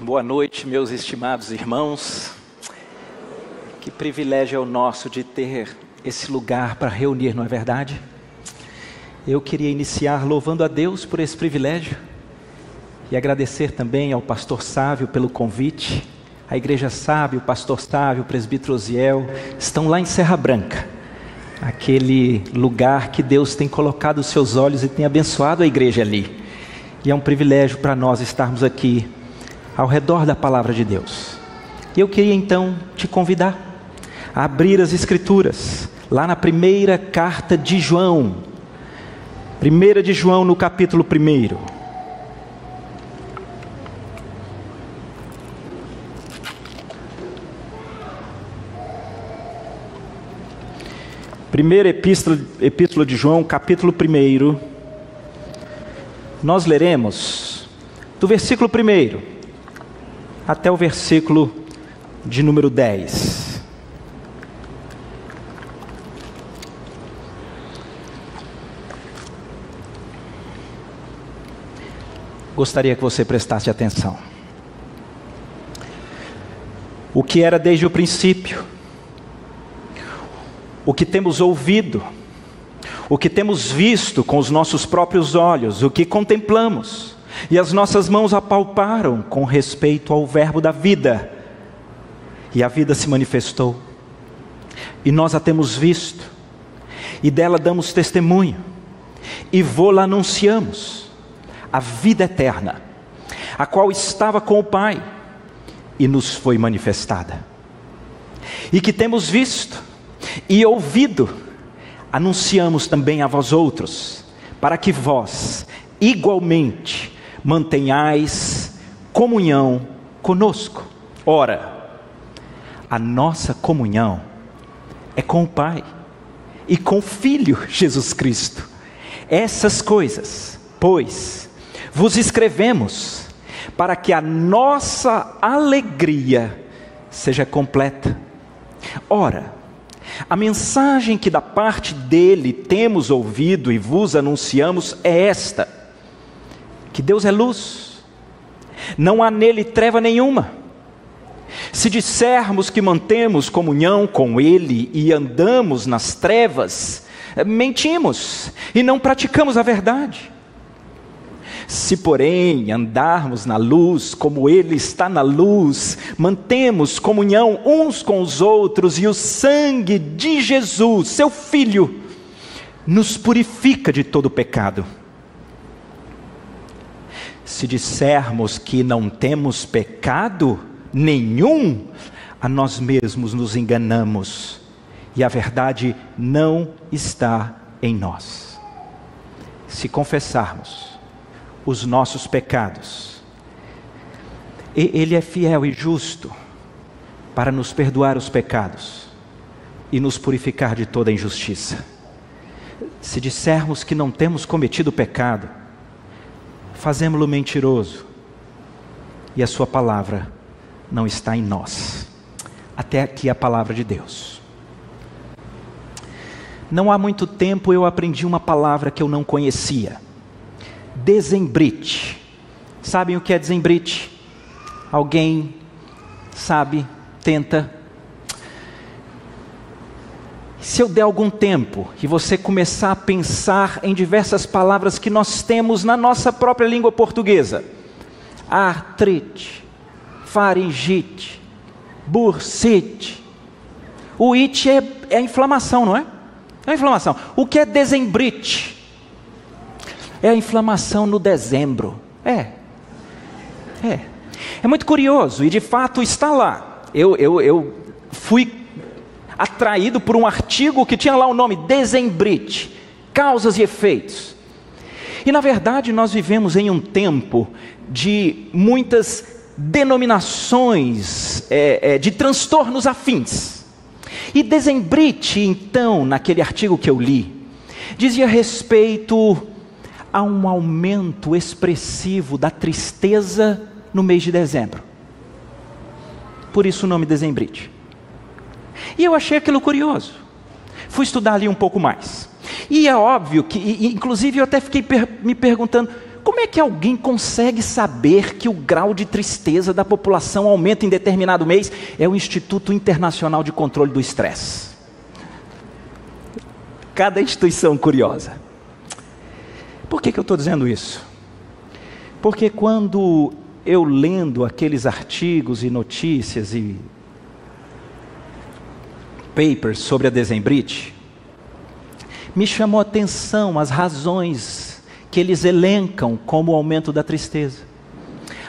Boa noite, meus estimados irmãos. Que privilégio é o nosso de ter esse lugar para reunir, não é verdade? Eu queria iniciar louvando a Deus por esse privilégio e agradecer também ao pastor Sávio pelo convite. A igreja Sábio, o pastor Sávio, o presbítero Osiel estão lá em Serra Branca, aquele lugar que Deus tem colocado os seus olhos e tem abençoado a igreja ali. E é um privilégio para nós estarmos aqui ao redor da palavra de Deus. E eu queria então te convidar a abrir as Escrituras, lá na primeira carta de João, primeira de João no capítulo 1. Primeira epístola, epístola de João, capítulo 1. Nós leremos do versículo 1 até o versículo de número 10. Gostaria que você prestasse atenção. O que era desde o princípio, o que temos ouvido, o que temos visto com os nossos próprios olhos, o que contemplamos e as nossas mãos apalparam com respeito ao Verbo da vida, e a vida se manifestou, e nós a temos visto, e dela damos testemunho, e vô-la anunciamos, a vida eterna, a qual estava com o Pai, e nos foi manifestada, e que temos visto e ouvido, anunciamos também a vós outros, para que vós, igualmente, mantenhais comunhão conosco. Ora, a nossa comunhão é com o Pai e com o Filho Jesus Cristo. Essas coisas, pois, vos escrevemos para que a nossa alegria seja completa. Ora, a mensagem que da parte dele temos ouvido e vos anunciamos é esta: que Deus é luz, não há nele treva nenhuma. Se dissermos que mantemos comunhão com Ele e andamos nas trevas, mentimos e não praticamos a verdade. Se, porém, andarmos na luz, como Ele está na luz, mantemos comunhão uns com os outros, e o sangue de Jesus, Seu Filho, nos purifica de todo pecado. Se dissermos que não temos pecado nenhum, a nós mesmos nos enganamos e a verdade não está em nós. Se confessarmos os nossos pecados, Ele é fiel e justo para nos perdoar os pecados e nos purificar de toda injustiça. Se dissermos que não temos cometido pecado, fazemos-lo mentiroso e a sua palavra não está em nós. Até aqui a palavra de Deus. Não há muito tempo eu aprendi uma palavra que eu não conhecia. Desembrite. Sabem o que é desembrite? Alguém sabe, tenta se eu der algum tempo e você começar a pensar em diversas palavras que nós temos na nossa própria língua portuguesa: artrite, faringite, bursite. O it é, é inflamação, não é? É inflamação. O que é dezembrite? É a inflamação no dezembro. É. É. É muito curioso e de fato está lá. Eu, eu, eu fui atraído por um artigo que tinha lá o nome Desembrite, causas e efeitos. E na verdade nós vivemos em um tempo de muitas denominações é, é, de transtornos afins. E Desembrite, então, naquele artigo que eu li, dizia respeito a um aumento expressivo da tristeza no mês de dezembro. Por isso o nome Desembrite. E eu achei aquilo curioso. Fui estudar ali um pouco mais. E é óbvio que, inclusive, eu até fiquei me perguntando como é que alguém consegue saber que o grau de tristeza da população aumenta em determinado mês? É o Instituto Internacional de Controle do Estresse. Cada instituição curiosa. Por que, que eu estou dizendo isso? Porque quando eu lendo aqueles artigos e notícias e papers sobre a dezembrite, me chamou a atenção as razões que eles elencam como o aumento da tristeza.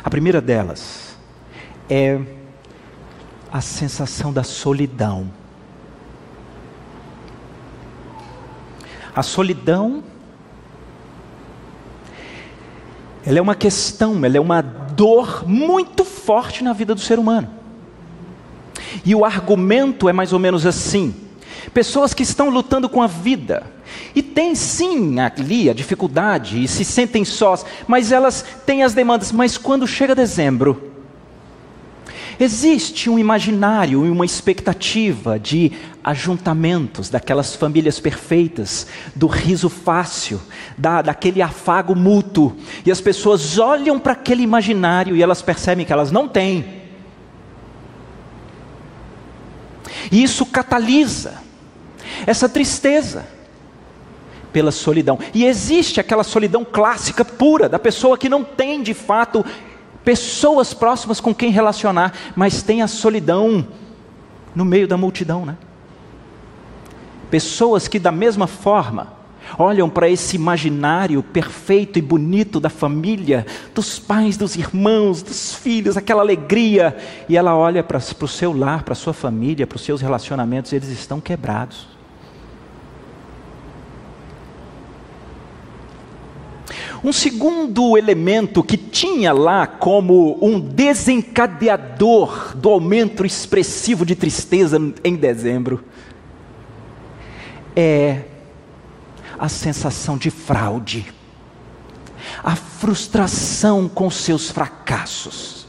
A primeira delas é a sensação da solidão. A solidão ela é uma questão, ela é uma dor muito forte na vida do ser humano. E o argumento é mais ou menos assim: pessoas que estão lutando com a vida, e têm sim ali a dificuldade, e se sentem sós, mas elas têm as demandas, mas quando chega dezembro, Existe um imaginário e uma expectativa de ajuntamentos, daquelas famílias perfeitas, do riso fácil, da, daquele afago mútuo. E as pessoas olham para aquele imaginário e elas percebem que elas não têm. E isso catalisa essa tristeza pela solidão. E existe aquela solidão clássica pura da pessoa que não tem de fato pessoas próximas com quem relacionar, mas tem a solidão no meio da multidão, né? Pessoas que da mesma forma olham para esse imaginário perfeito e bonito da família, dos pais, dos irmãos, dos filhos, aquela alegria, e ela olha para, para o seu lar, para a sua família, para os seus relacionamentos, eles estão quebrados. Um segundo elemento que tinha lá como um desencadeador do aumento expressivo de tristeza em dezembro é a sensação de fraude, a frustração com seus fracassos.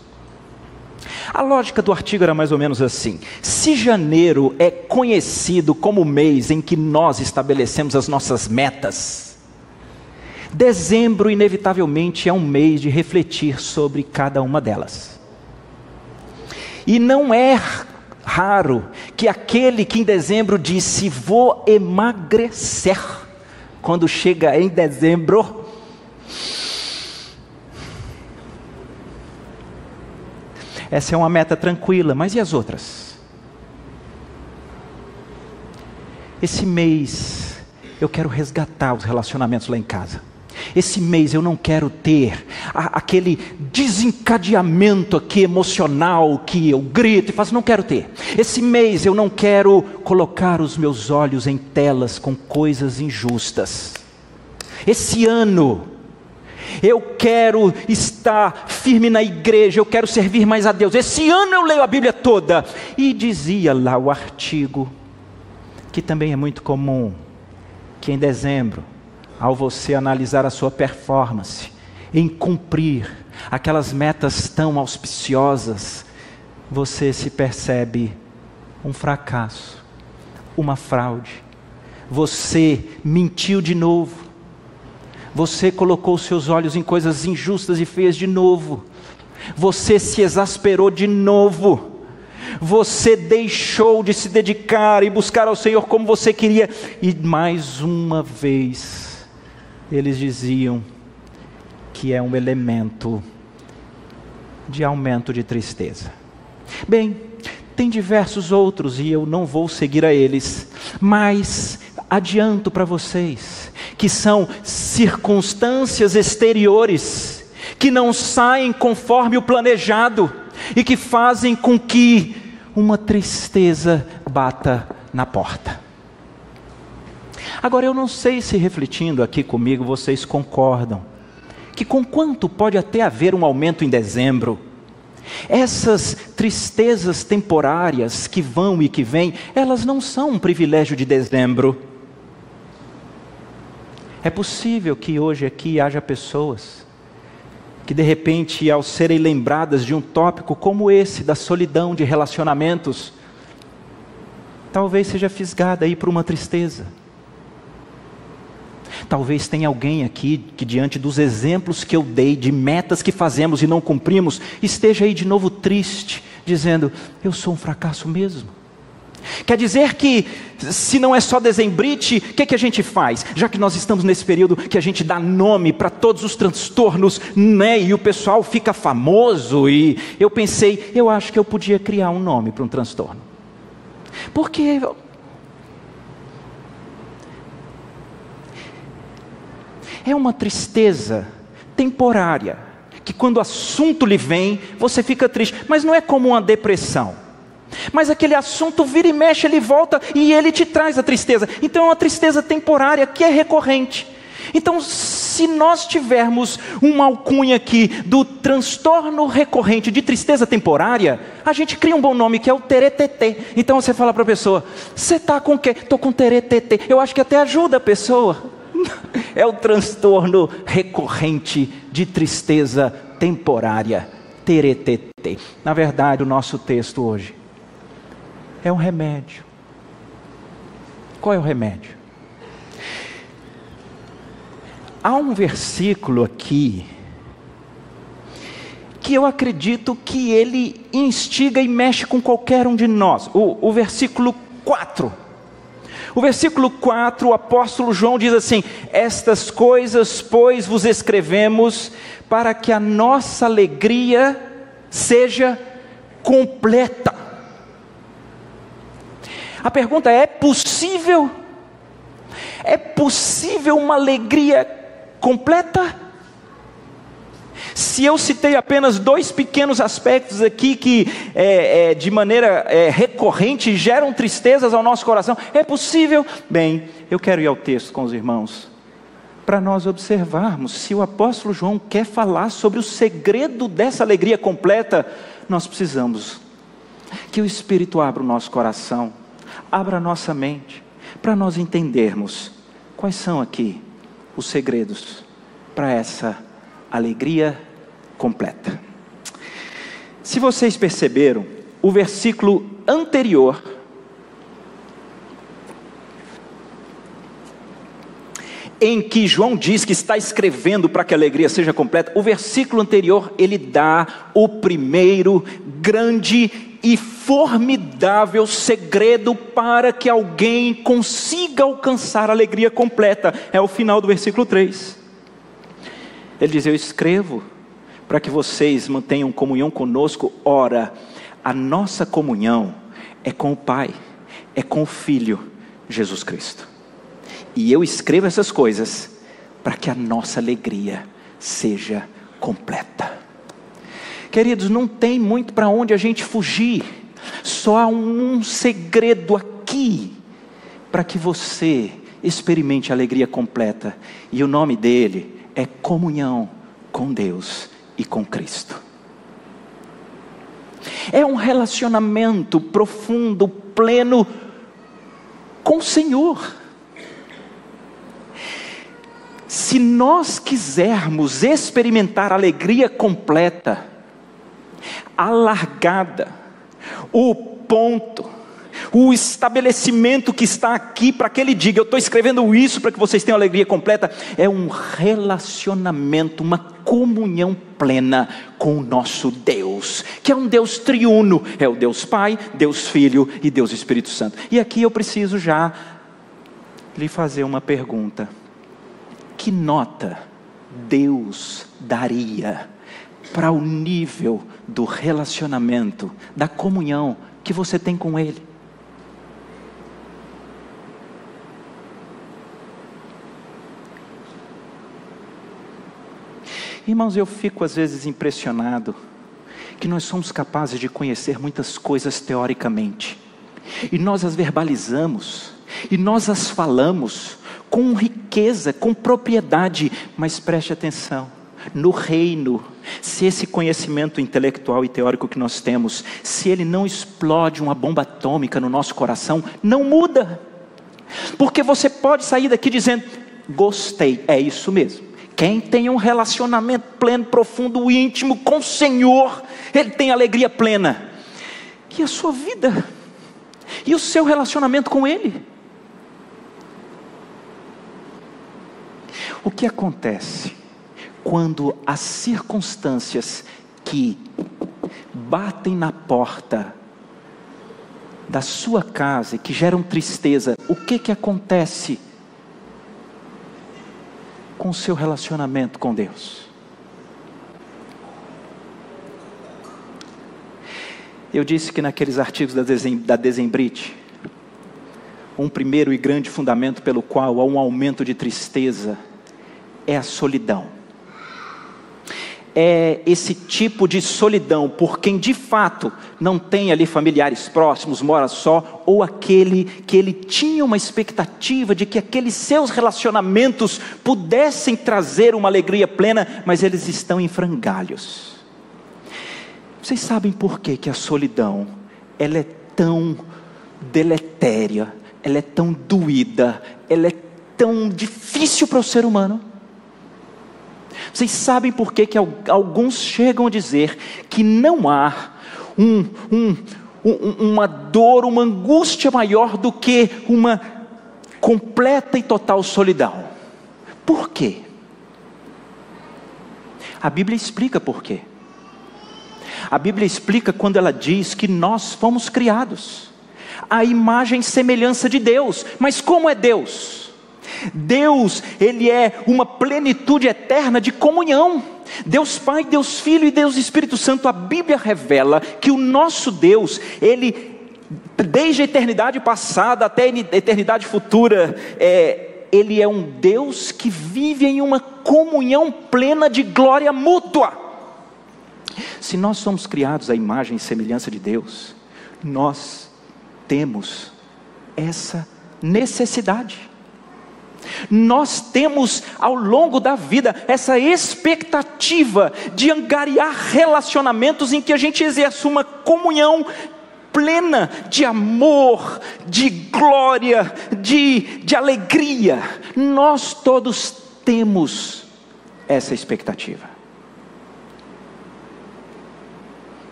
A lógica do artigo era mais ou menos assim: se janeiro é conhecido como o mês em que nós estabelecemos as nossas metas, Dezembro, inevitavelmente, é um mês de refletir sobre cada uma delas. E não é raro que aquele que em dezembro disse vou emagrecer, quando chega em dezembro, essa é uma meta tranquila, mas e as outras? Esse mês eu quero resgatar os relacionamentos lá em casa. Esse mês eu não quero ter a, aquele desencadeamento aqui emocional que eu grito e faço, não quero ter. Esse mês eu não quero colocar os meus olhos em telas com coisas injustas. Esse ano eu quero estar firme na igreja, eu quero servir mais a Deus. Esse ano eu leio a Bíblia toda. E dizia lá o artigo, que também é muito comum, que em dezembro ao você analisar a sua performance em cumprir aquelas metas tão auspiciosas, você se percebe um fracasso, uma fraude. Você mentiu de novo. Você colocou seus olhos em coisas injustas e feias de novo. Você se exasperou de novo. Você deixou de se dedicar e buscar ao Senhor como você queria. E mais uma vez, eles diziam que é um elemento de aumento de tristeza. Bem, tem diversos outros e eu não vou seguir a eles, mas adianto para vocês que são circunstâncias exteriores que não saem conforme o planejado e que fazem com que uma tristeza bata na porta. Agora, eu não sei se refletindo aqui comigo vocês concordam que com quanto pode até haver um aumento em dezembro, essas tristezas temporárias que vão e que vêm, elas não são um privilégio de dezembro. É possível que hoje aqui haja pessoas que de repente, ao serem lembradas de um tópico como esse, da solidão de relacionamentos, talvez seja fisgada aí por uma tristeza Talvez tenha alguém aqui que, diante dos exemplos que eu dei, de metas que fazemos e não cumprimos, esteja aí de novo triste, dizendo: Eu sou um fracasso mesmo. Quer dizer que, se não é só dezembrite, o que, que a gente faz? Já que nós estamos nesse período que a gente dá nome para todos os transtornos, né? E o pessoal fica famoso, e eu pensei, eu acho que eu podia criar um nome para um transtorno. Porque é uma tristeza temporária, que quando o assunto lhe vem, você fica triste, mas não é como uma depressão. Mas aquele assunto vira e mexe, ele volta e ele te traz a tristeza. Então é uma tristeza temporária que é recorrente. Então, se nós tivermos uma alcunha aqui do transtorno recorrente de tristeza temporária, a gente cria um bom nome que é o teretetê. Então você fala para a pessoa: Você está com o quê? Estou com teretetê. Eu acho que até ajuda a pessoa. É o transtorno recorrente de tristeza temporária. Teretetê. Na verdade, o nosso texto hoje é um remédio. Qual é o remédio? Há um versículo aqui que eu acredito que ele instiga e mexe com qualquer um de nós. O, o versículo 4. O versículo 4, o apóstolo João diz assim: Estas coisas, pois, vos escrevemos para que a nossa alegria seja completa. A pergunta é: é possível? É possível uma alegria completa? Se eu citei apenas dois pequenos aspectos aqui que, é, é, de maneira é, recorrente, geram tristezas ao nosso coração, é possível? Bem, eu quero ir ao texto com os irmãos, para nós observarmos se o apóstolo João quer falar sobre o segredo dessa alegria completa, nós precisamos que o Espírito abra o nosso coração abra a nossa mente para nós entendermos quais são aqui os segredos para essa alegria completa. Se vocês perceberam, o versículo anterior em que João diz que está escrevendo para que a alegria seja completa, o versículo anterior ele dá o primeiro grande e formidável segredo para que alguém consiga alcançar a alegria completa. É o final do versículo 3. Ele diz: Eu escrevo para que vocês mantenham comunhão conosco. Ora, a nossa comunhão é com o Pai, é com o Filho, Jesus Cristo. E eu escrevo essas coisas para que a nossa alegria seja completa. Queridos, não tem muito para onde a gente fugir, só há um segredo aqui para que você experimente a alegria completa, e o nome dele é comunhão com Deus e com Cristo. É um relacionamento profundo, pleno com o Senhor. Se nós quisermos experimentar alegria completa, alargada, o ponto, o estabelecimento que está aqui para que ele diga: Eu estou escrevendo isso para que vocês tenham alegria completa, é um relacionamento, uma comunhão plena com o nosso Deus, que é um Deus triuno: é o Deus Pai, Deus Filho e Deus Espírito Santo. E aqui eu preciso já lhe fazer uma pergunta: que nota Deus daria para o nível do relacionamento, da comunhão que você tem com Ele. Irmãos, eu fico às vezes impressionado que nós somos capazes de conhecer muitas coisas teoricamente, e nós as verbalizamos, e nós as falamos com riqueza, com propriedade, mas preste atenção no reino, se esse conhecimento intelectual e teórico que nós temos, se ele não explode uma bomba atômica no nosso coração, não muda. Porque você pode sair daqui dizendo: gostei, é isso mesmo. Quem tem um relacionamento pleno, profundo, íntimo com o Senhor, ele tem alegria plena. E a sua vida? E o seu relacionamento com Ele? O que acontece quando as circunstâncias que batem na porta da sua casa e que geram tristeza, o que que acontece com o seu relacionamento com Deus? Eu disse que naqueles artigos da, Desem, da Desembrite, um primeiro e grande fundamento pelo qual há um aumento de tristeza é a solidão. É esse tipo de solidão por quem de fato não tem ali familiares próximos, mora só, ou aquele que ele tinha uma expectativa de que aqueles seus relacionamentos pudessem trazer uma alegria plena, mas eles estão em frangalhos. Vocês sabem por que, que a solidão ela é tão deletéria, ela é tão doída, ela é tão difícil para o ser humano? Vocês sabem por que, que alguns chegam a dizer que não há um, um, um, uma dor, uma angústia maior do que uma completa e total solidão? Por quê? A Bíblia explica por quê. A Bíblia explica quando ela diz que nós fomos criados à imagem e semelhança de Deus. Mas como é Deus? Deus, ele é uma plenitude eterna de comunhão. Deus Pai, Deus Filho e Deus Espírito Santo, a Bíblia revela que o nosso Deus, ele desde a eternidade passada até a eternidade futura, é, ele é um Deus que vive em uma comunhão plena de glória mútua. Se nós somos criados à imagem e semelhança de Deus, nós temos essa necessidade. Nós temos ao longo da vida essa expectativa de angariar relacionamentos em que a gente exerce uma comunhão plena de amor, de glória, de, de alegria. Nós todos temos essa expectativa.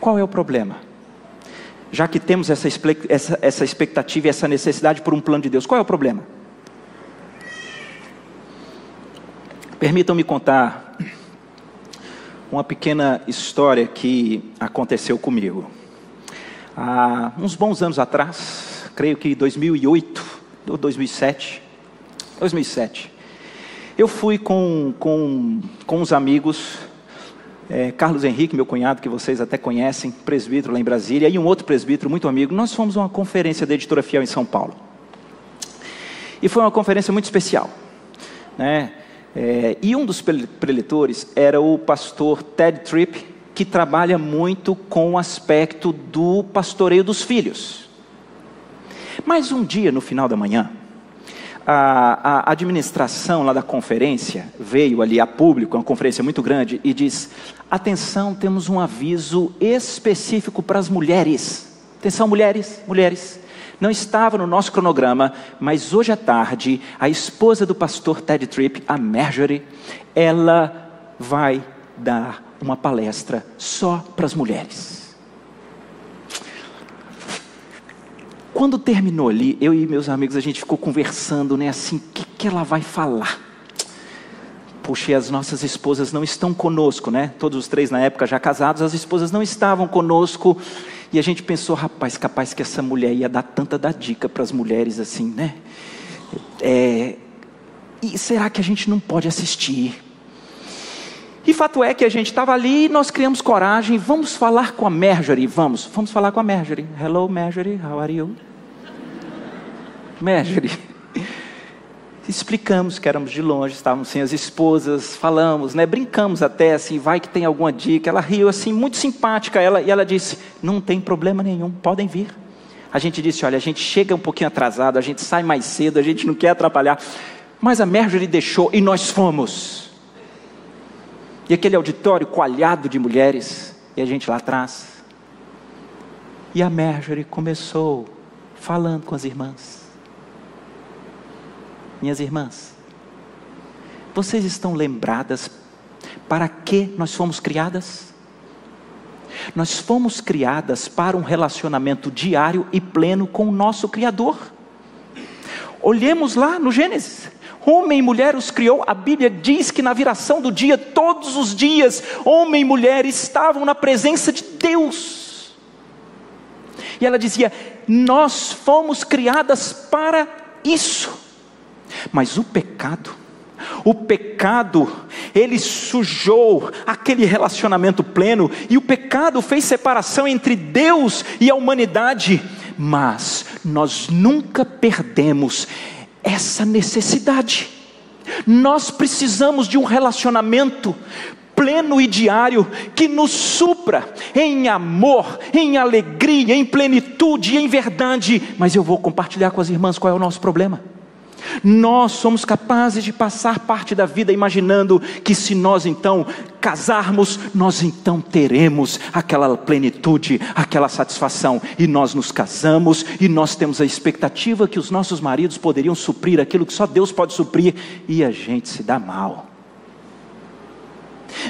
Qual é o problema? Já que temos essa, essa, essa expectativa e essa necessidade por um plano de Deus, qual é o problema? Permitam-me contar uma pequena história que aconteceu comigo. Há uns bons anos atrás, creio que 2008 ou 2007, 2007, eu fui com, com, com uns amigos é, Carlos Henrique, meu cunhado, que vocês até conhecem, presbítero lá em Brasília, e um outro presbítero muito amigo, nós fomos a uma conferência da Editora Fiel em São Paulo. E foi uma conferência muito especial. Né? É, e um dos preletores era o pastor Ted Tripp, que trabalha muito com o aspecto do pastoreio dos filhos. Mas um dia, no final da manhã, a, a, administração lá da conferência veio ali a público, uma conferência muito grande, e diz: atenção, temos um aviso específico para as mulheres. Atenção, mulheres, mulheres. Não estava no nosso cronograma, mas hoje à tarde, a esposa do pastor Ted Tripp, a Marjorie, ela vai dar uma palestra só para as mulheres. Quando terminou ali, eu e meus amigos, a gente ficou conversando, né? Assim, o que, que ela vai falar? Puxa, e as nossas esposas não estão conosco, né? Todos os três na época já casados, as esposas não estavam conosco. E a gente pensou, rapaz, capaz que essa mulher ia dar tanta da dica para as mulheres assim, né? É, e será que a gente não pode assistir? E fato é que a gente estava ali, nós criamos coragem, vamos falar com a Marjorie, vamos, vamos falar com a Marjorie. Hello Marjorie, how are you? Marjorie. Explicamos que éramos de longe, estávamos sem as esposas, falamos, né, brincamos até assim, vai que tem alguma dica. Ela riu assim, muito simpática, ela, e ela disse: Não tem problema nenhum, podem vir. A gente disse: Olha, a gente chega um pouquinho atrasado, a gente sai mais cedo, a gente não quer atrapalhar. Mas a Marjorie deixou e nós fomos. E aquele auditório coalhado de mulheres, e a gente lá atrás. E a Marjorie começou falando com as irmãs. Minhas irmãs, vocês estão lembradas para que nós fomos criadas? Nós fomos criadas para um relacionamento diário e pleno com o nosso Criador. Olhemos lá no Gênesis. Homem e mulher os criou. A Bíblia diz que na viração do dia, todos os dias, homem e mulher estavam na presença de Deus. E ela dizia: Nós fomos criadas para isso. Mas o pecado, o pecado, ele sujou aquele relacionamento pleno, e o pecado fez separação entre Deus e a humanidade, mas nós nunca perdemos essa necessidade. Nós precisamos de um relacionamento pleno e diário que nos supra em amor, em alegria, em plenitude, em verdade. Mas eu vou compartilhar com as irmãs qual é o nosso problema. Nós somos capazes de passar parte da vida imaginando que se nós então casarmos, nós então teremos aquela plenitude, aquela satisfação. E nós nos casamos e nós temos a expectativa que os nossos maridos poderiam suprir aquilo que só Deus pode suprir e a gente se dá mal.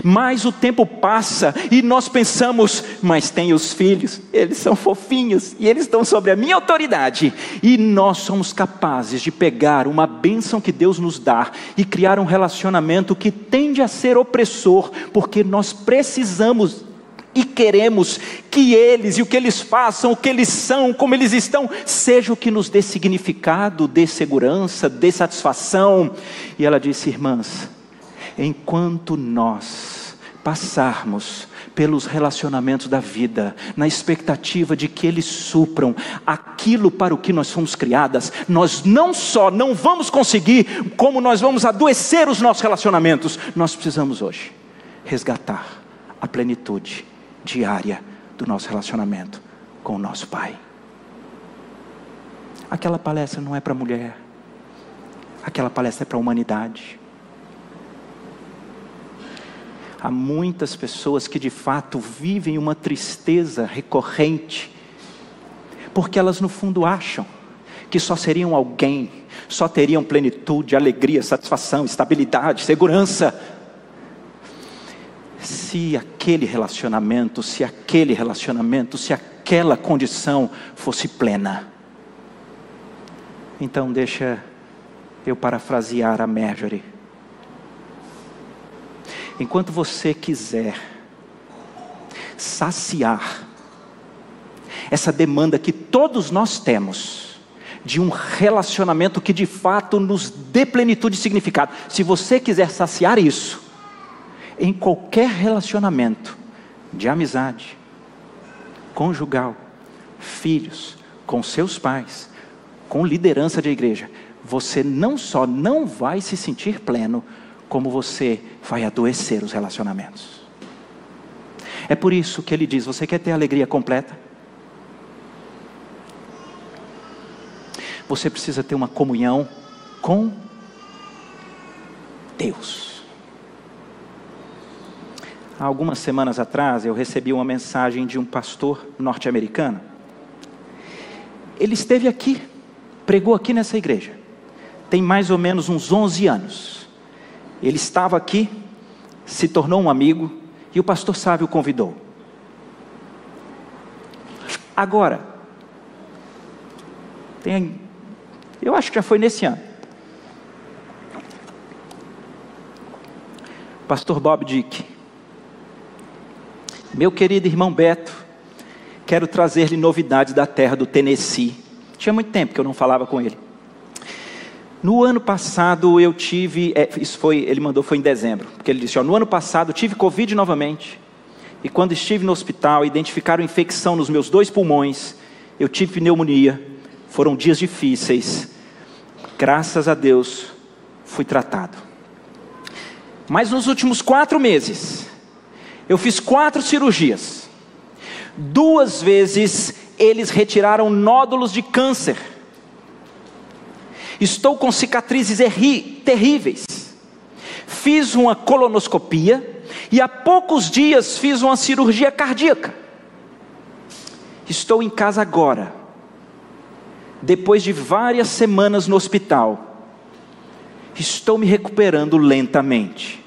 Mas o tempo passa e nós pensamos, mas tem os filhos, eles são fofinhos e eles estão sobre a minha autoridade. E nós somos capazes de pegar uma bênção que Deus nos dá e criar um relacionamento que tende a ser opressor, porque nós precisamos e queremos que eles e o que eles façam, o que eles são, como eles estão, seja o que nos dê significado, dê segurança, dê satisfação. E ela disse, irmãs, enquanto nós passarmos pelos relacionamentos da vida, na expectativa de que eles supram aquilo para o que nós fomos criadas, nós não só não vamos conseguir, como nós vamos adoecer os nossos relacionamentos. Nós precisamos hoje resgatar a plenitude diária do nosso relacionamento com o nosso Pai. Aquela palestra não é para mulher, aquela palestra é para a humanidade. Há muitas pessoas que de fato vivem uma tristeza recorrente, porque elas no fundo acham que só seriam alguém, só teriam plenitude, alegria, satisfação, estabilidade, segurança. Se aquele relacionamento, se aquele relacionamento, se aquela condição fosse plena. Então, deixa eu parafrasear a Marjorie enquanto você quiser saciar essa demanda que todos nós temos de um relacionamento que de fato nos dê plenitude e significado. Se você quiser saciar isso em qualquer relacionamento de amizade, conjugal, filhos, com seus pais, com liderança de igreja, você não só não vai se sentir pleno, como você vai adoecer os relacionamentos. É por isso que ele diz: você quer ter alegria completa? Você precisa ter uma comunhão com Deus. Há algumas semanas atrás eu recebi uma mensagem de um pastor norte-americano. Ele esteve aqui, pregou aqui nessa igreja, tem mais ou menos uns 11 anos. Ele estava aqui, se tornou um amigo e o pastor Sávio o convidou. Agora, tem, eu acho que já foi nesse ano. Pastor Bob Dick, meu querido irmão Beto, quero trazer-lhe novidades da terra do Tennessee. Tinha muito tempo que eu não falava com ele. No ano passado eu tive, é, isso foi, ele mandou foi em dezembro, porque ele disse, ó, no ano passado tive Covid novamente, e quando estive no hospital, identificaram infecção nos meus dois pulmões, eu tive pneumonia, foram dias difíceis, graças a Deus fui tratado. Mas nos últimos quatro meses, eu fiz quatro cirurgias, duas vezes eles retiraram nódulos de câncer, Estou com cicatrizes terríveis. Fiz uma colonoscopia e há poucos dias fiz uma cirurgia cardíaca. Estou em casa agora, depois de várias semanas no hospital. Estou me recuperando lentamente.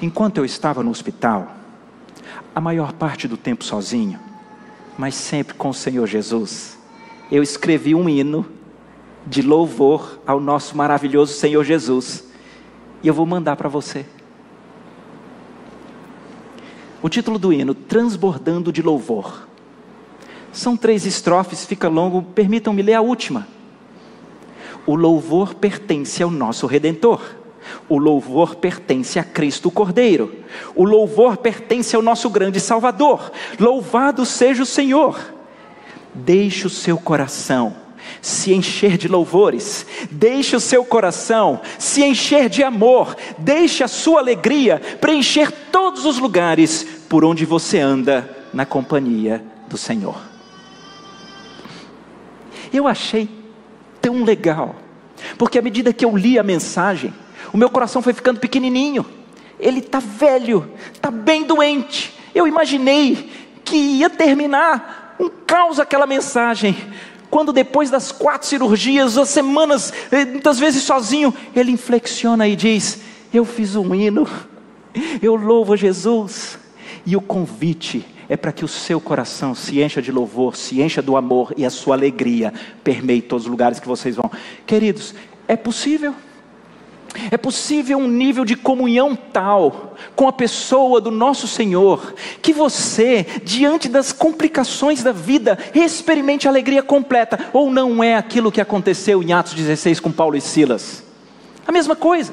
Enquanto eu estava no hospital, a maior parte do tempo sozinho, mas sempre com o Senhor Jesus, eu escrevi um hino de louvor ao nosso maravilhoso Senhor Jesus. E eu vou mandar para você. O título do hino, Transbordando de Louvor. São três estrofes, fica longo, permitam-me ler a última. O louvor pertence ao nosso Redentor. O louvor pertence a Cristo Cordeiro. O louvor pertence ao nosso grande Salvador. Louvado seja o Senhor. Deixe o seu coração se encher de louvores, deixe o seu coração se encher de amor, deixe a sua alegria preencher todos os lugares por onde você anda na companhia do Senhor. Eu achei tão legal, porque à medida que eu li a mensagem, o meu coração foi ficando pequenininho. Ele está velho, está bem doente. Eu imaginei que ia terminar um caos aquela mensagem, quando depois das quatro cirurgias, as semanas, eh, muitas vezes sozinho, ele inflexiona e diz: Eu fiz um hino, eu louvo a Jesus. E o convite é para que o seu coração se encha de louvor, se encha do amor e a sua alegria permeie todos os lugares que vocês vão. Queridos, é possível. É possível um nível de comunhão tal com a pessoa do nosso Senhor, que você, diante das complicações da vida, experimente alegria completa, ou não é aquilo que aconteceu em Atos 16 com Paulo e Silas? A mesma coisa.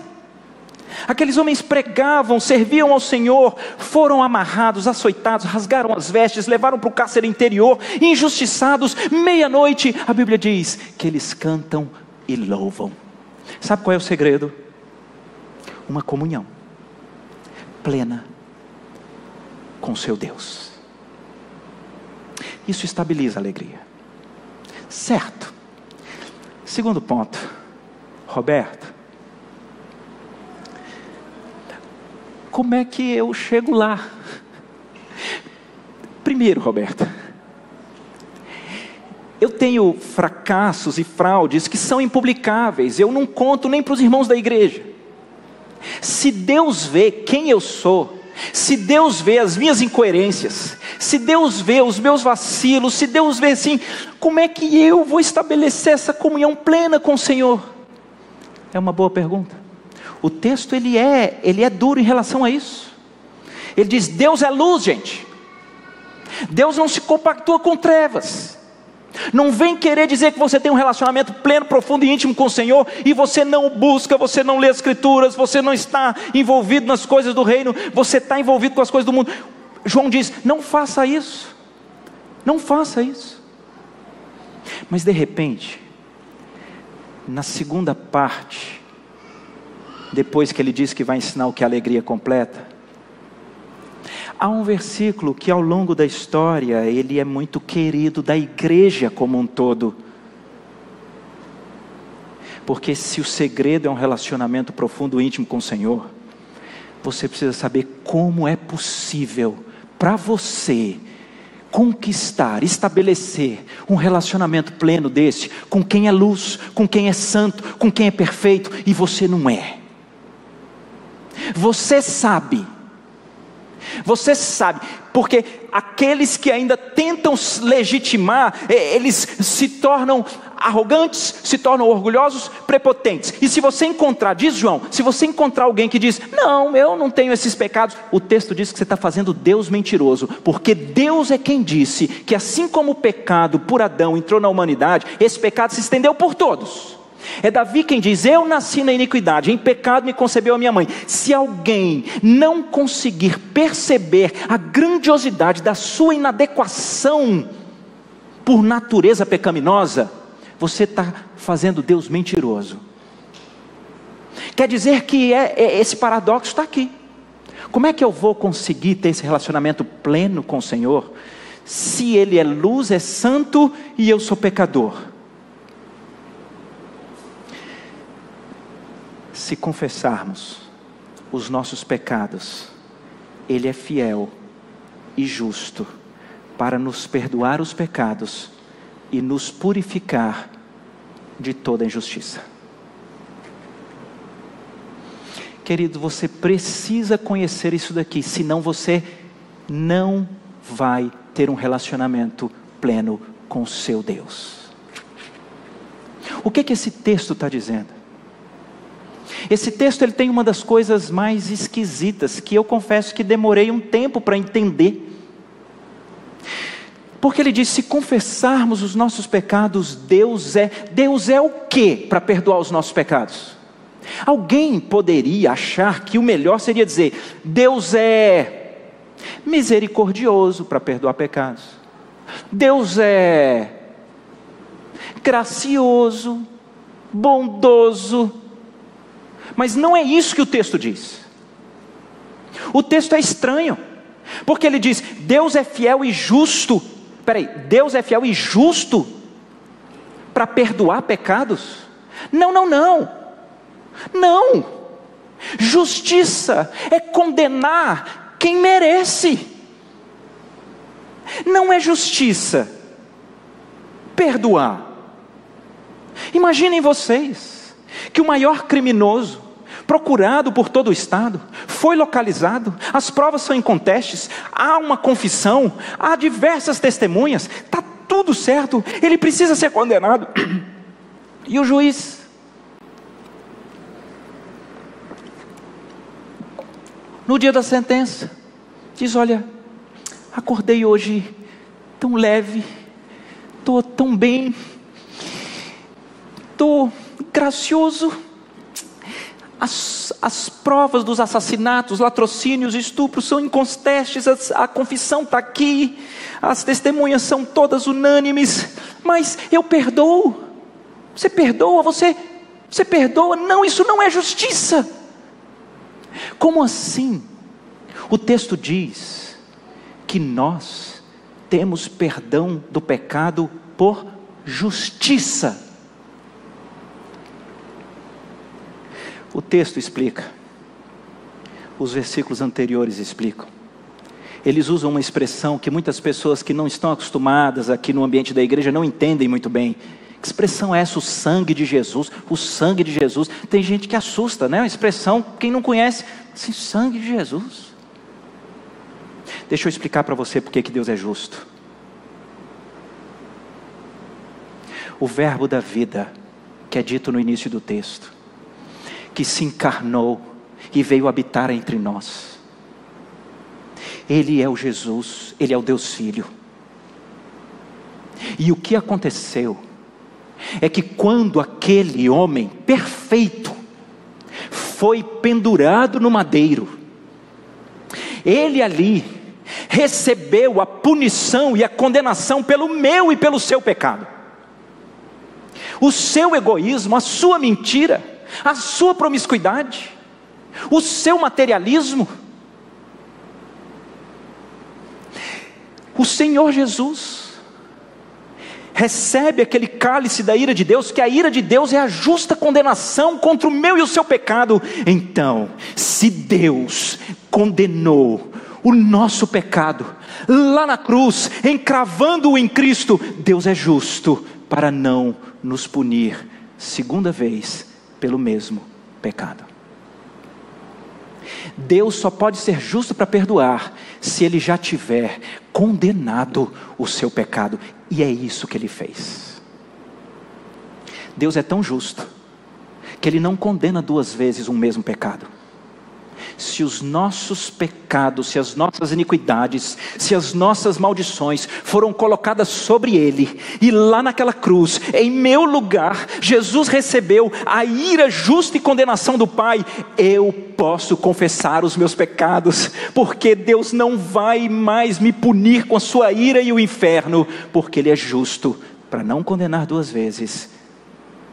Aqueles homens pregavam, serviam ao Senhor, foram amarrados, açoitados, rasgaram as vestes, levaram para o cárcere interior, injustiçados, meia-noite, a Bíblia diz que eles cantam e louvam. Sabe qual é o segredo? Uma comunhão plena com seu Deus. Isso estabiliza a alegria. Certo. Segundo ponto, Roberto. Como é que eu chego lá? Primeiro, Roberto, eu tenho fracassos e fraudes que são impublicáveis, eu não conto nem para os irmãos da igreja. Se Deus vê quem eu sou, se Deus vê as minhas incoerências, se Deus vê os meus vacilos, se Deus vê assim, como é que eu vou estabelecer essa comunhão plena com o Senhor? É uma boa pergunta. O texto ele é, ele é duro em relação a isso. Ele diz: Deus é luz, gente. Deus não se compactua com trevas. Não vem querer dizer que você tem um relacionamento pleno, profundo e íntimo com o Senhor e você não busca, você não lê as Escrituras, você não está envolvido nas coisas do reino, você está envolvido com as coisas do mundo. João diz: não faça isso, não faça isso. Mas de repente, na segunda parte, depois que ele diz que vai ensinar o que é alegria completa, Há um versículo que ao longo da história ele é muito querido da igreja como um todo. Porque se o segredo é um relacionamento profundo, íntimo com o Senhor, você precisa saber como é possível para você conquistar, estabelecer um relacionamento pleno desse com quem é luz, com quem é santo, com quem é perfeito e você não é. Você sabe você sabe, porque aqueles que ainda tentam legitimar, eles se tornam arrogantes, se tornam orgulhosos, prepotentes. E se você encontrar, diz João, se você encontrar alguém que diz, não, eu não tenho esses pecados, o texto diz que você está fazendo Deus mentiroso, porque Deus é quem disse que assim como o pecado por Adão entrou na humanidade, esse pecado se estendeu por todos. É Davi quem diz: Eu nasci na iniquidade, em pecado me concebeu a minha mãe. Se alguém não conseguir perceber a grandiosidade da sua inadequação por natureza pecaminosa, você está fazendo Deus mentiroso. Quer dizer que é, é, esse paradoxo está aqui. Como é que eu vou conseguir ter esse relacionamento pleno com o Senhor, se Ele é luz, é santo e eu sou pecador? Se confessarmos os nossos pecados, Ele é fiel e justo para nos perdoar os pecados e nos purificar de toda injustiça. Querido, você precisa conhecer isso daqui, senão você não vai ter um relacionamento pleno com o seu Deus. O que, que esse texto está dizendo? Esse texto ele tem uma das coisas mais esquisitas que eu confesso que demorei um tempo para entender. Porque ele diz: se confessarmos os nossos pecados, Deus é. Deus é o que para perdoar os nossos pecados? Alguém poderia achar que o melhor seria dizer: Deus é misericordioso para perdoar pecados. Deus é gracioso, bondoso. Mas não é isso que o texto diz. O texto é estranho, porque ele diz: Deus é fiel e justo peraí, Deus é fiel e justo para perdoar pecados? Não, não, não. Não. Justiça é condenar quem merece. Não é justiça perdoar. Imaginem vocês que o maior criminoso procurado por todo o Estado, foi localizado, as provas são incontestes, há uma confissão, há diversas testemunhas, está tudo certo, ele precisa ser condenado. E o juiz no dia da sentença, diz: Olha, acordei hoje tão leve, estou tão bem, estou gracioso, as, as provas dos assassinatos, latrocínios, estupros são incontestes, a, a confissão está aqui, as testemunhas são todas unânimes, mas eu perdoo. Você perdoa, você, você perdoa. Não, isso não é justiça. Como assim? O texto diz que nós temos perdão do pecado por justiça. O texto explica, os versículos anteriores explicam. Eles usam uma expressão que muitas pessoas que não estão acostumadas aqui no ambiente da igreja não entendem muito bem. Que expressão é essa? O sangue de Jesus, o sangue de Jesus. Tem gente que assusta, né? A expressão, quem não conhece, assim, sangue de Jesus. Deixa eu explicar para você porque que Deus é justo. O verbo da vida, que é dito no início do texto, que se encarnou e veio habitar entre nós. Ele é o Jesus, ele é o Deus Filho. E o que aconteceu é que quando aquele homem perfeito foi pendurado no madeiro, ele ali recebeu a punição e a condenação pelo meu e pelo seu pecado. O seu egoísmo, a sua mentira, a sua promiscuidade, o seu materialismo. O Senhor Jesus recebe aquele cálice da ira de Deus, que a ira de Deus é a justa condenação contra o meu e o seu pecado. Então, se Deus condenou o nosso pecado lá na cruz, encravando-o em Cristo, Deus é justo para não nos punir segunda vez pelo mesmo pecado. Deus só pode ser justo para perdoar se ele já tiver condenado o seu pecado, e é isso que ele fez. Deus é tão justo que ele não condena duas vezes um mesmo pecado se os nossos pecados, se as nossas iniquidades, se as nossas maldições foram colocadas sobre Ele, e lá naquela cruz, em meu lugar, Jesus recebeu a ira justa e condenação do Pai, eu posso confessar os meus pecados, porque Deus não vai mais me punir com a sua ira e o inferno, porque Ele é justo para não condenar duas vezes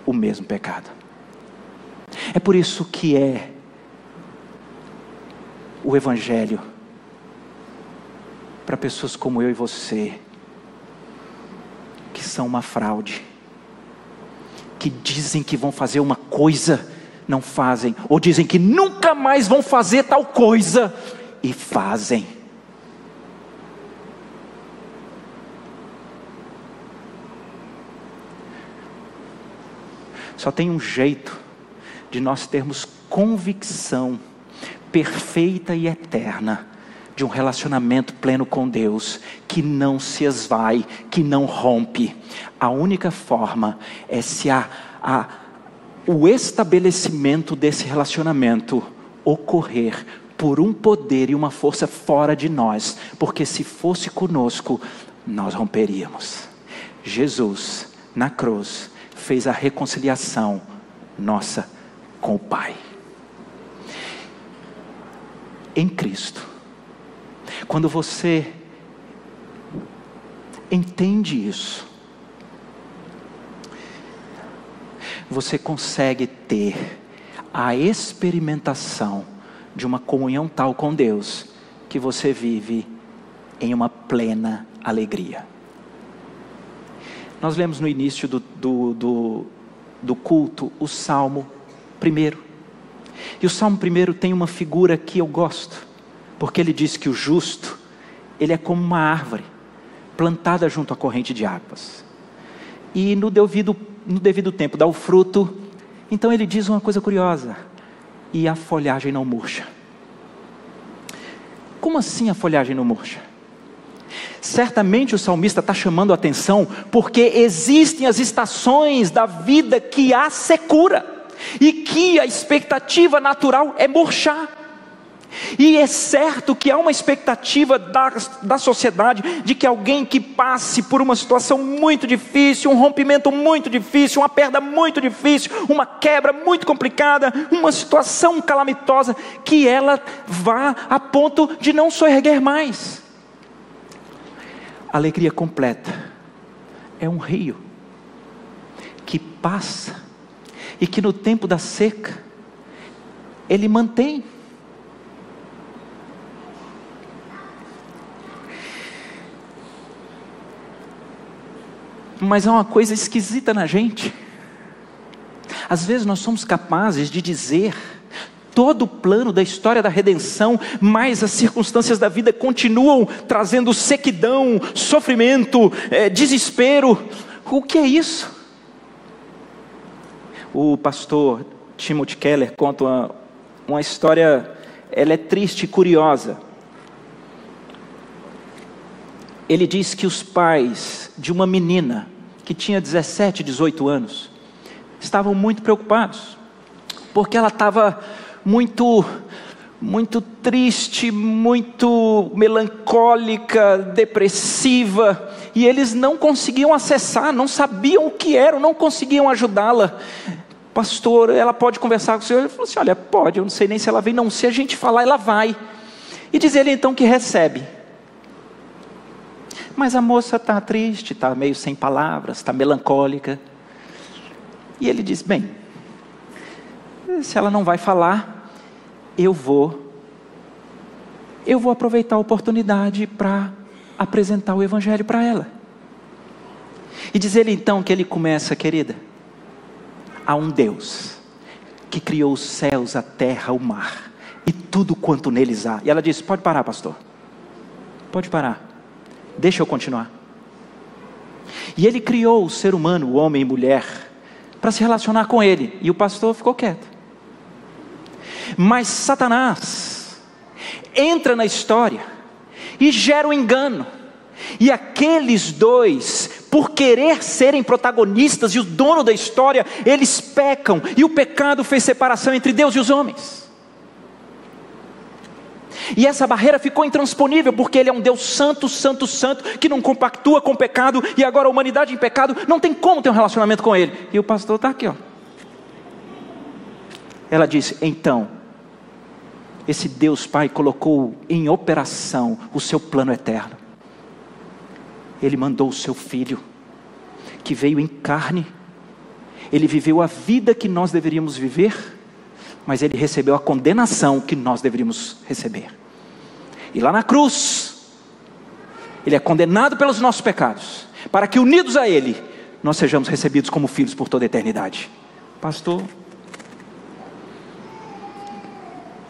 o mesmo pecado. É por isso que é o Evangelho para pessoas como eu e você, que são uma fraude, que dizem que vão fazer uma coisa, não fazem, ou dizem que nunca mais vão fazer tal coisa, e fazem. Só tem um jeito de nós termos convicção perfeita e eterna de um relacionamento pleno com Deus, que não se esvai, que não rompe. A única forma é se a, a, o estabelecimento desse relacionamento ocorrer por um poder e uma força fora de nós, porque se fosse conosco, nós romperíamos. Jesus, na cruz, fez a reconciliação nossa com o Pai. Em Cristo. Quando você entende isso, você consegue ter a experimentação de uma comunhão tal com Deus que você vive em uma plena alegria. Nós lemos no início do, do, do, do culto o Salmo primeiro. E o Salmo primeiro tem uma figura que eu gosto, porque ele diz que o justo, ele é como uma árvore plantada junto à corrente de águas. E no devido, no devido tempo dá o fruto. Então ele diz uma coisa curiosa: e a folhagem não murcha. Como assim a folhagem não murcha? Certamente o salmista está chamando a atenção porque existem as estações da vida que há secura e que a expectativa natural é murchar. E é certo que há uma expectativa da, da sociedade de que alguém que passe por uma situação muito difícil, um rompimento muito difícil, uma perda muito difícil, uma quebra muito complicada, uma situação calamitosa, que ela vá a ponto de não só erguer mais. Alegria completa é um rio que passa e que no tempo da seca ele mantém mas há uma coisa esquisita na gente. Às vezes nós somos capazes de dizer todo o plano da história da redenção, mas as circunstâncias da vida continuam trazendo sequidão, sofrimento, é, desespero. O que é isso? O pastor Timothy Keller conta uma, uma história, ela é triste e curiosa. Ele diz que os pais de uma menina que tinha 17, 18 anos, estavam muito preocupados, porque ela estava muito, muito triste, muito melancólica, depressiva, e eles não conseguiam acessar, não sabiam o que era, não conseguiam ajudá-la. Pastor, ela pode conversar com o senhor? Ele falou assim: Olha, pode, eu não sei nem se ela vem, não. Se a gente falar, ela vai. E diz ele então que recebe. Mas a moça está triste, está meio sem palavras, está melancólica. E ele diz: Bem, se ela não vai falar, eu vou, eu vou aproveitar a oportunidade para apresentar o Evangelho para ela. E diz ele então que ele começa, querida, a um Deus que criou os céus, a terra, o mar e tudo quanto neles há. E ela diz: Pode parar, pastor. Pode parar. Deixa eu continuar. E ele criou o ser humano, o homem e mulher, para se relacionar com ele. E o pastor ficou quieto. Mas Satanás entra na história e gera o um engano. E aqueles dois, por querer serem protagonistas e o dono da história, eles pecam. E o pecado fez separação entre Deus e os homens. E essa barreira ficou intransponível, porque Ele é um Deus santo, santo, santo, que não compactua com o pecado, e agora a humanidade em pecado não tem como ter um relacionamento com Ele. E o pastor está aqui, ó. Ela disse: então, esse Deus Pai colocou em operação o seu plano eterno. Ele mandou o seu filho, que veio em carne, ele viveu a vida que nós deveríamos viver, mas ele recebeu a condenação que nós deveríamos receber. E lá na cruz, ele é condenado pelos nossos pecados, para que unidos a ele, nós sejamos recebidos como filhos por toda a eternidade. Pastor,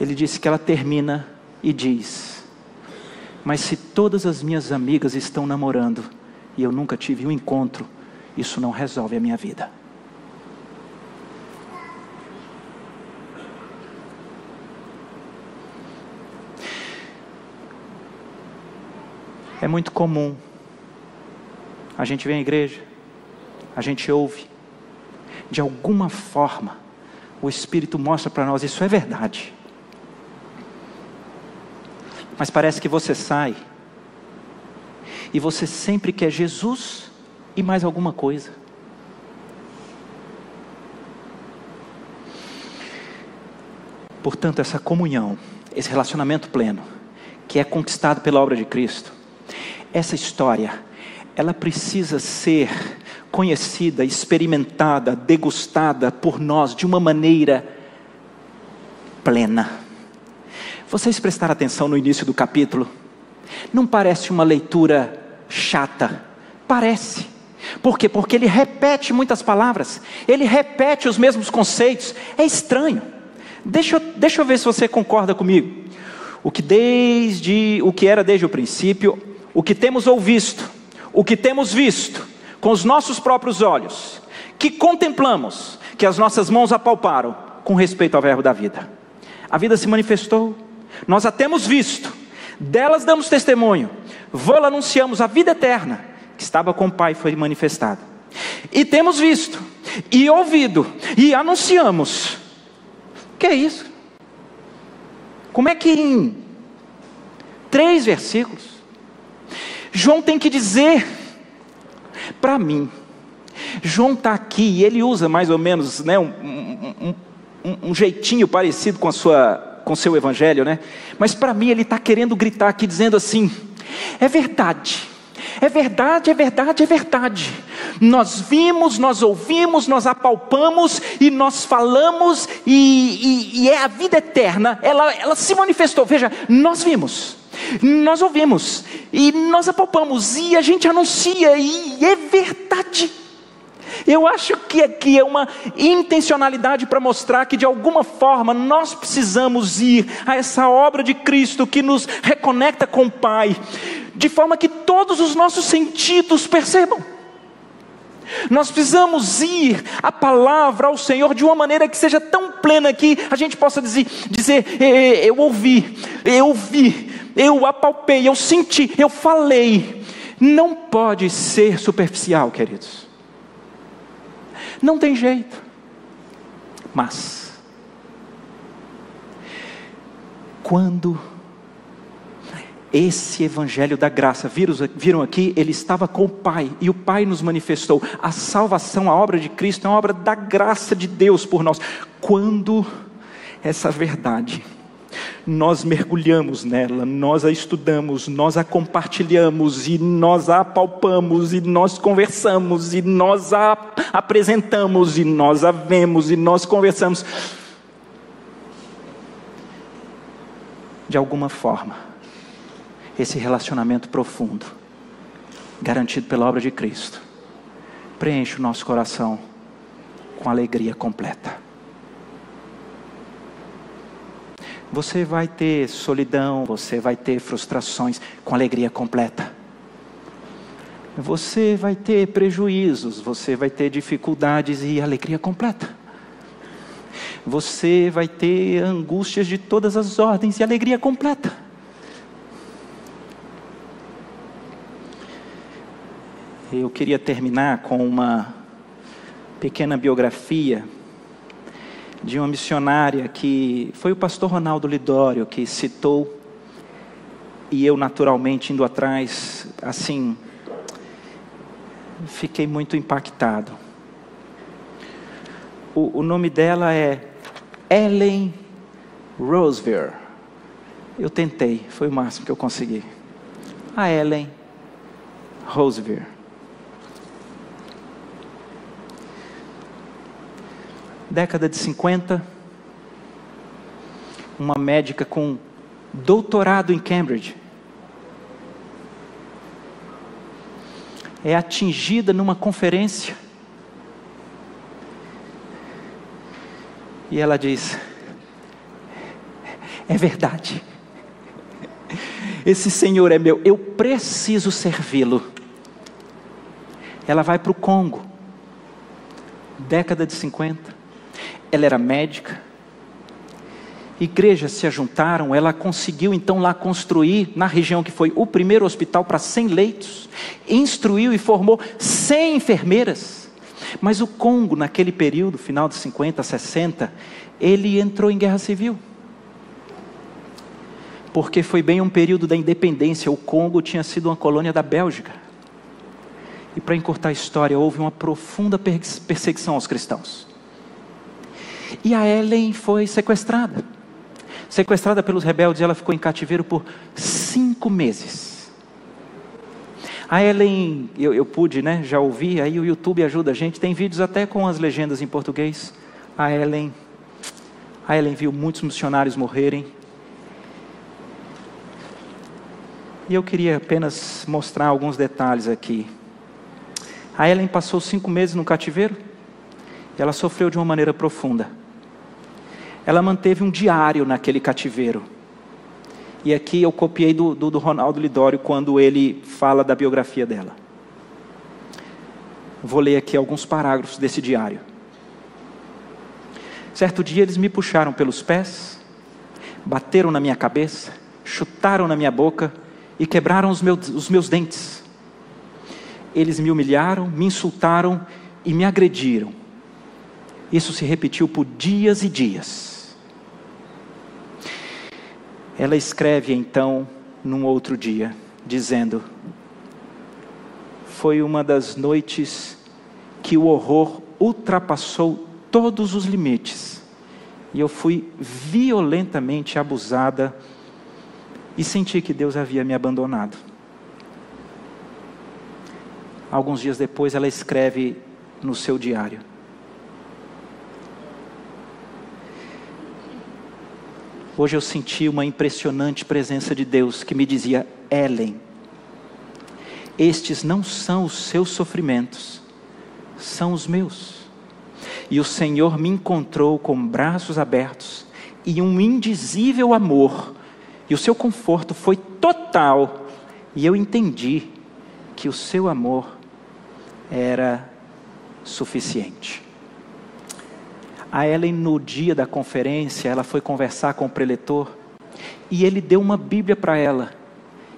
ele disse que ela termina e diz: Mas se todas as minhas amigas estão namorando e eu nunca tive um encontro, isso não resolve a minha vida. É muito comum. A gente vem à igreja, a gente ouve, de alguma forma, o Espírito mostra para nós: isso é verdade. Mas parece que você sai e você sempre quer Jesus e mais alguma coisa. Portanto, essa comunhão, esse relacionamento pleno, que é conquistado pela obra de Cristo, essa história, ela precisa ser conhecida, experimentada, degustada por nós de uma maneira plena. Vocês prestaram atenção no início do capítulo? Não parece uma leitura chata? Parece. Por quê? Porque ele repete muitas palavras, ele repete os mesmos conceitos. É estranho. Deixa deixa eu ver se você concorda comigo. O que desde o que era desde o princípio, o que temos ouvido, o que temos visto com os nossos próprios olhos, que contemplamos, que as nossas mãos apalparam com respeito ao verbo da vida. A vida se manifestou, nós a temos visto, delas damos testemunho, vô anunciamos a vida eterna que estava com o Pai foi manifestada. E temos visto, e ouvido, e anunciamos. Que é isso? Como é que em três versículos, João tem que dizer para mim, João está aqui e ele usa mais ou menos né, um, um, um, um jeitinho parecido com a sua com seu evangelho, né? Mas para mim ele está querendo gritar aqui dizendo assim: é verdade é verdade, é verdade, é verdade. Nós vimos, nós ouvimos, nós apalpamos e nós falamos, e, e, e é a vida eterna, ela, ela se manifestou. Veja, nós vimos, nós ouvimos, e nós apalpamos, e a gente anuncia, e é verdade. Eu acho que aqui é uma intencionalidade para mostrar que de alguma forma nós precisamos ir a essa obra de Cristo que nos reconecta com o Pai, de forma que todos os nossos sentidos percebam. Nós precisamos ir à palavra ao Senhor de uma maneira que seja tão plena que a gente possa dizer, dizer eu ouvi, eu vi, eu apalpei, eu senti, eu falei. Não pode ser superficial, queridos. Não tem jeito. Mas, quando esse evangelho da graça, viram aqui, ele estava com o Pai e o Pai nos manifestou. A salvação, a obra de Cristo é uma obra da graça de Deus por nós. Quando essa verdade, nós mergulhamos nela, nós a estudamos, nós a compartilhamos e nós a apalpamos e nós conversamos e nós a apresentamos e nós a vemos e nós conversamos. De alguma forma, esse relacionamento profundo, garantido pela obra de Cristo, preenche o nosso coração com alegria completa. Você vai ter solidão, você vai ter frustrações com alegria completa. Você vai ter prejuízos, você vai ter dificuldades e alegria completa. Você vai ter angústias de todas as ordens e alegria completa. eu queria terminar com uma pequena biografia de uma missionária que foi o pastor Ronaldo Lidório que citou, e eu naturalmente indo atrás, assim, fiquei muito impactado. O, o nome dela é Ellen Roosevelt. Eu tentei, foi o máximo que eu consegui. A Ellen Roosevelt. Década de 50, uma médica com doutorado em Cambridge é atingida numa conferência e ela diz: É verdade, esse Senhor é meu, eu preciso servi-lo. Ela vai para o Congo, década de 50 ela era médica, igrejas se ajuntaram, ela conseguiu então lá construir, na região que foi o primeiro hospital para 100 leitos, instruiu e formou 100 enfermeiras. Mas o Congo, naquele período, final de 50, 60, ele entrou em guerra civil. Porque foi bem um período da independência, o Congo tinha sido uma colônia da Bélgica. E para encurtar a história, houve uma profunda perseguição aos cristãos. E a Ellen foi sequestrada. Sequestrada pelos rebeldes, ela ficou em cativeiro por cinco meses. A Ellen, eu, eu pude, né, já ouvi, aí o YouTube ajuda a gente, tem vídeos até com as legendas em português. A Ellen, a Ellen viu muitos missionários morrerem. E eu queria apenas mostrar alguns detalhes aqui. A Ellen passou cinco meses no cativeiro e ela sofreu de uma maneira profunda ela manteve um diário naquele cativeiro. E aqui eu copiei do, do, do Ronaldo Lidório quando ele fala da biografia dela. Vou ler aqui alguns parágrafos desse diário. Certo dia eles me puxaram pelos pés, bateram na minha cabeça, chutaram na minha boca e quebraram os meus, os meus dentes. Eles me humilharam, me insultaram e me agrediram. Isso se repetiu por dias e dias. Ela escreve então num outro dia, dizendo: Foi uma das noites que o horror ultrapassou todos os limites, e eu fui violentamente abusada e senti que Deus havia me abandonado. Alguns dias depois, ela escreve no seu diário: Hoje eu senti uma impressionante presença de Deus que me dizia: Ellen, estes não são os seus sofrimentos, são os meus. E o Senhor me encontrou com braços abertos e um indizível amor, e o seu conforto foi total, e eu entendi que o seu amor era suficiente. A Ellen, no dia da conferência, ela foi conversar com o preletor e ele deu uma Bíblia para ela.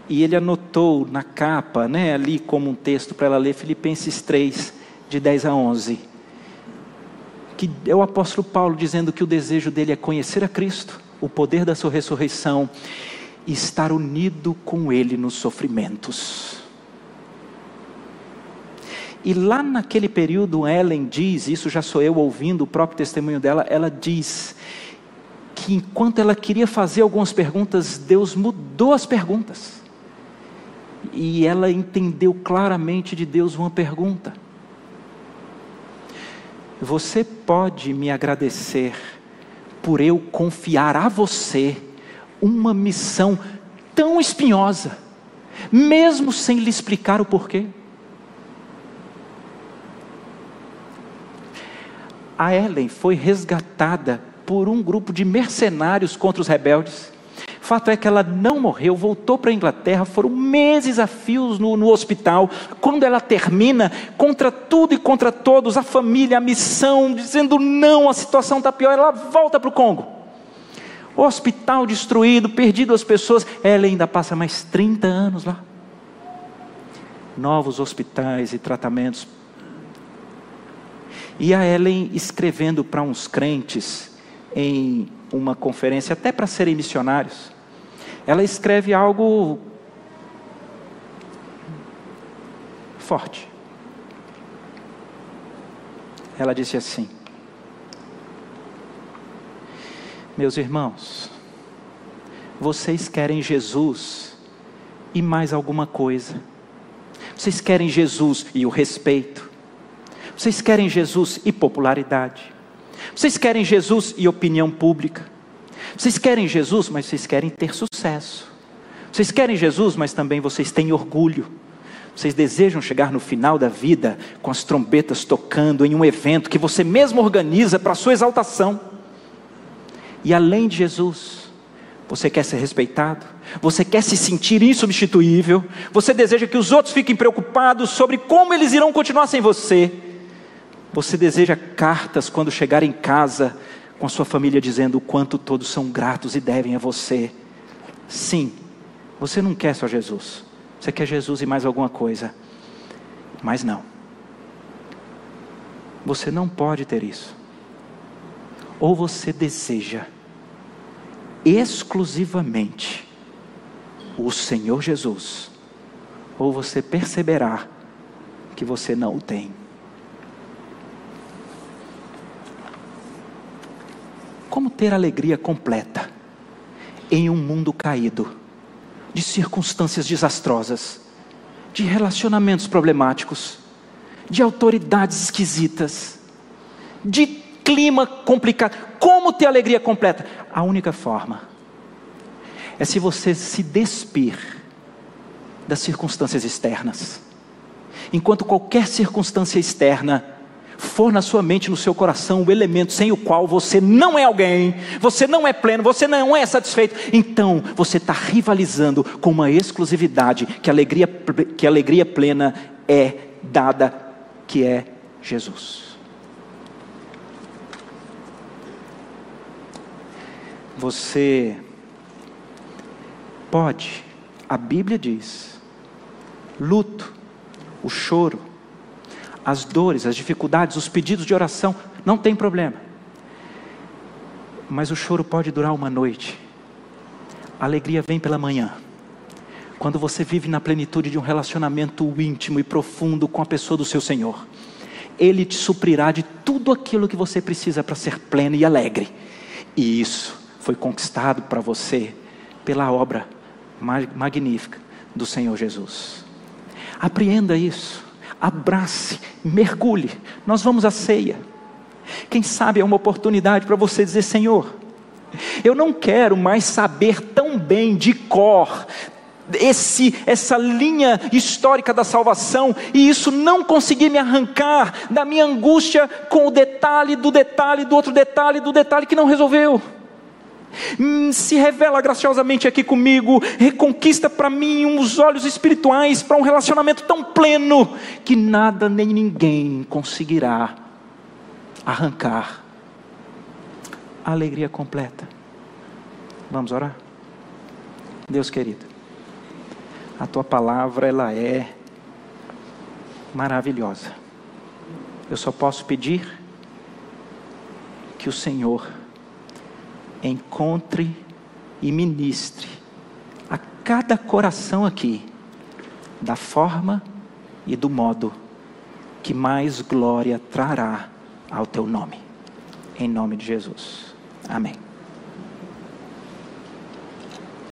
E ele anotou na capa, né, ali como um texto para ela ler, Filipenses 3, de 10 a 11. Que é o apóstolo Paulo dizendo que o desejo dele é conhecer a Cristo, o poder da sua ressurreição e estar unido com Ele nos sofrimentos. E lá naquele período, Ellen diz, isso já sou eu ouvindo o próprio testemunho dela, ela diz que enquanto ela queria fazer algumas perguntas, Deus mudou as perguntas. E ela entendeu claramente de Deus uma pergunta. Você pode me agradecer por eu confiar a você uma missão tão espinhosa, mesmo sem lhe explicar o porquê? A Ellen foi resgatada por um grupo de mercenários contra os rebeldes. Fato é que ela não morreu, voltou para a Inglaterra, foram meses a fios no, no, hospital. Quando ela termina, contra tudo e contra todos, a família, a missão, dizendo não, a situação está pior, ela volta para o Congo. Hospital destruído, perdido as pessoas, ela ainda passa mais 30 anos lá. Novos hospitais e tratamentos e a Ellen escrevendo para uns crentes em uma conferência, até para serem missionários, ela escreve algo forte. Ela disse assim: Meus irmãos, vocês querem Jesus e mais alguma coisa. Vocês querem Jesus e o respeito. Vocês querem Jesus e popularidade. Vocês querem Jesus e opinião pública. Vocês querem Jesus, mas vocês querem ter sucesso. Vocês querem Jesus, mas também vocês têm orgulho. Vocês desejam chegar no final da vida com as trombetas tocando em um evento que você mesmo organiza para sua exaltação. E além de Jesus, você quer ser respeitado? Você quer se sentir insubstituível? Você deseja que os outros fiquem preocupados sobre como eles irão continuar sem você? Você deseja cartas quando chegar em casa com a sua família dizendo o quanto todos são gratos e devem a você. Sim, você não quer só Jesus, você quer Jesus e mais alguma coisa, mas não. Você não pode ter isso. Ou você deseja exclusivamente o Senhor Jesus, ou você perceberá que você não o tem. Como ter alegria completa em um mundo caído, de circunstâncias desastrosas, de relacionamentos problemáticos, de autoridades esquisitas, de clima complicado? Como ter alegria completa? A única forma é se você se despir das circunstâncias externas. Enquanto qualquer circunstância externa for na sua mente, no seu coração, o elemento sem o qual você não é alguém, você não é pleno, você não é satisfeito, então você está rivalizando com uma exclusividade que a alegria, que alegria plena é dada, que é Jesus. Você pode, a Bíblia diz, luto, o choro, as dores, as dificuldades, os pedidos de oração, não tem problema. Mas o choro pode durar uma noite. A alegria vem pela manhã. Quando você vive na plenitude de um relacionamento íntimo e profundo com a pessoa do seu Senhor, Ele te suprirá de tudo aquilo que você precisa para ser pleno e alegre. E isso foi conquistado para você pela obra magnífica do Senhor Jesus. Apreenda isso abrace, mergulhe. Nós vamos à ceia. Quem sabe é uma oportunidade para você dizer: Senhor, eu não quero mais saber tão bem de cor esse essa linha histórica da salvação e isso não conseguir me arrancar da minha angústia com o detalhe do detalhe do outro detalhe do detalhe que não resolveu. Hum, se revela graciosamente aqui comigo, reconquista para mim uns olhos espirituais para um relacionamento tão pleno que nada nem ninguém conseguirá arrancar a alegria completa. Vamos orar? Deus querido, a tua palavra ela é maravilhosa. Eu só posso pedir que o Senhor encontre e ministre a cada coração aqui, da forma e do modo que mais glória trará ao teu nome. Em nome de Jesus. Amém.